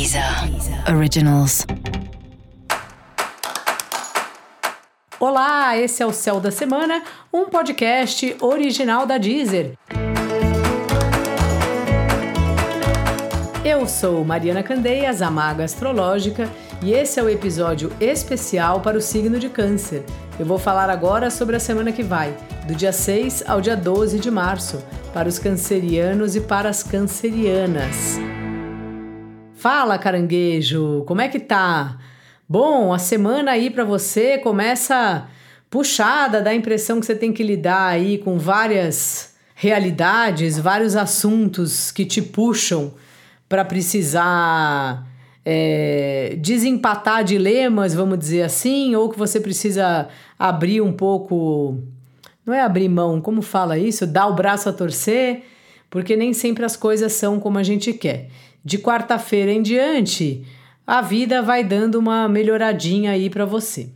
Deezer Originals. Olá, esse é o Céu da Semana, um podcast original da Deezer. Eu sou Mariana Candeias, a Maga Astrológica, e esse é o episódio especial para o signo de Câncer. Eu vou falar agora sobre a semana que vai, do dia 6 ao dia 12 de março, para os cancerianos e para as cancerianas. Fala, caranguejo, como é que tá? Bom, a semana aí para você começa puxada, dá a impressão que você tem que lidar aí com várias realidades, vários assuntos que te puxam para precisar é, desempatar dilemas, vamos dizer assim, ou que você precisa abrir um pouco. Não é abrir mão, como fala isso? Dar o braço a torcer, porque nem sempre as coisas são como a gente quer. De quarta-feira em diante, a vida vai dando uma melhoradinha aí para você.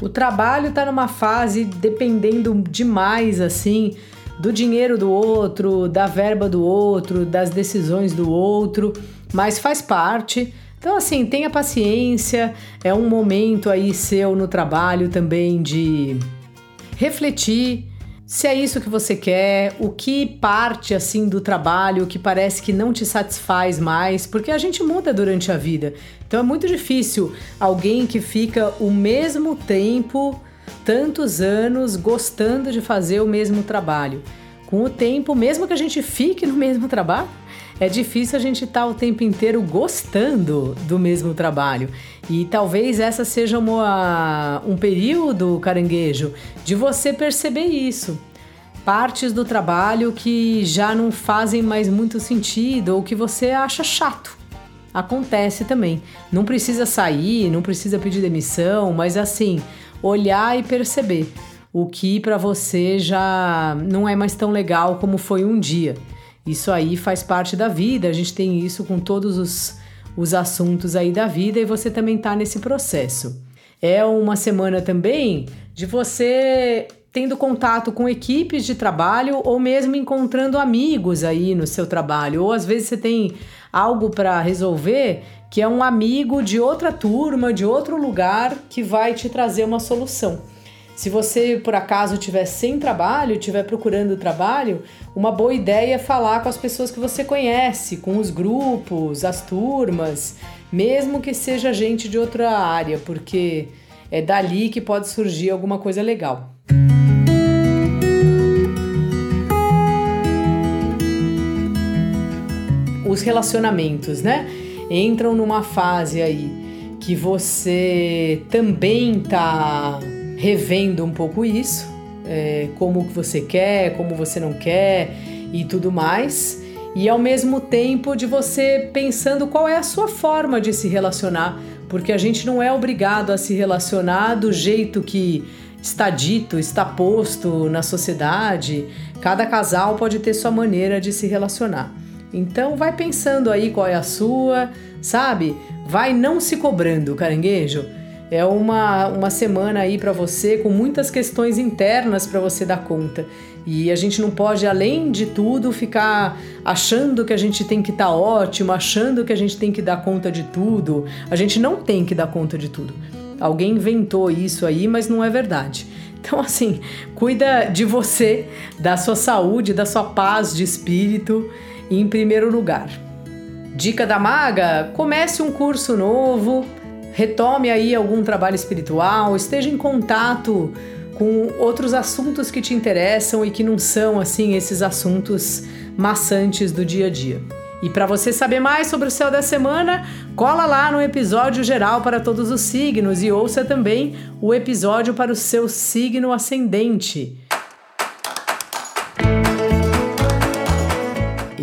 O trabalho está numa fase dependendo demais assim do dinheiro do outro, da verba do outro, das decisões do outro, mas faz parte. Então, assim, tenha paciência, é um momento aí seu no trabalho também de refletir se é isso que você quer, o que parte assim do trabalho que parece que não te satisfaz mais, porque a gente muda durante a vida. Então é muito difícil alguém que fica o mesmo tempo, tantos anos, gostando de fazer o mesmo trabalho. Com o tempo, mesmo que a gente fique no mesmo trabalho, é difícil a gente estar tá o tempo inteiro gostando do mesmo trabalho. E talvez essa seja uma, um período, caranguejo, de você perceber isso. Partes do trabalho que já não fazem mais muito sentido ou que você acha chato. Acontece também. Não precisa sair, não precisa pedir demissão, mas assim, olhar e perceber o que para você já não é mais tão legal como foi um dia. Isso aí faz parte da vida, a gente tem isso com todos os, os assuntos aí da vida e você também está nesse processo. É uma semana também de você tendo contato com equipes de trabalho ou mesmo encontrando amigos aí no seu trabalho. Ou às vezes você tem algo para resolver que é um amigo de outra turma, de outro lugar que vai te trazer uma solução. Se você por acaso estiver sem trabalho, estiver procurando trabalho, uma boa ideia é falar com as pessoas que você conhece, com os grupos, as turmas, mesmo que seja gente de outra área, porque é dali que pode surgir alguma coisa legal. Os relacionamentos, né? Entram numa fase aí que você também tá revendo um pouco isso, é, como que você quer, como você não quer e tudo mais. E ao mesmo tempo de você pensando qual é a sua forma de se relacionar, porque a gente não é obrigado a se relacionar do jeito que está dito, está posto na sociedade. Cada casal pode ter sua maneira de se relacionar. Então vai pensando aí qual é a sua, sabe? Vai não se cobrando, caranguejo. É uma, uma semana aí para você com muitas questões internas para você dar conta. E a gente não pode, além de tudo, ficar achando que a gente tem que estar tá ótimo, achando que a gente tem que dar conta de tudo. A gente não tem que dar conta de tudo. Alguém inventou isso aí, mas não é verdade. Então, assim, cuida de você, da sua saúde, da sua paz de espírito em primeiro lugar. Dica da maga: comece um curso novo retome aí algum trabalho espiritual, esteja em contato com outros assuntos que te interessam e que não são assim esses assuntos maçantes do dia a dia. E para você saber mais sobre o céu da semana, cola lá no episódio geral para todos os signos e ouça também o episódio para o seu signo ascendente.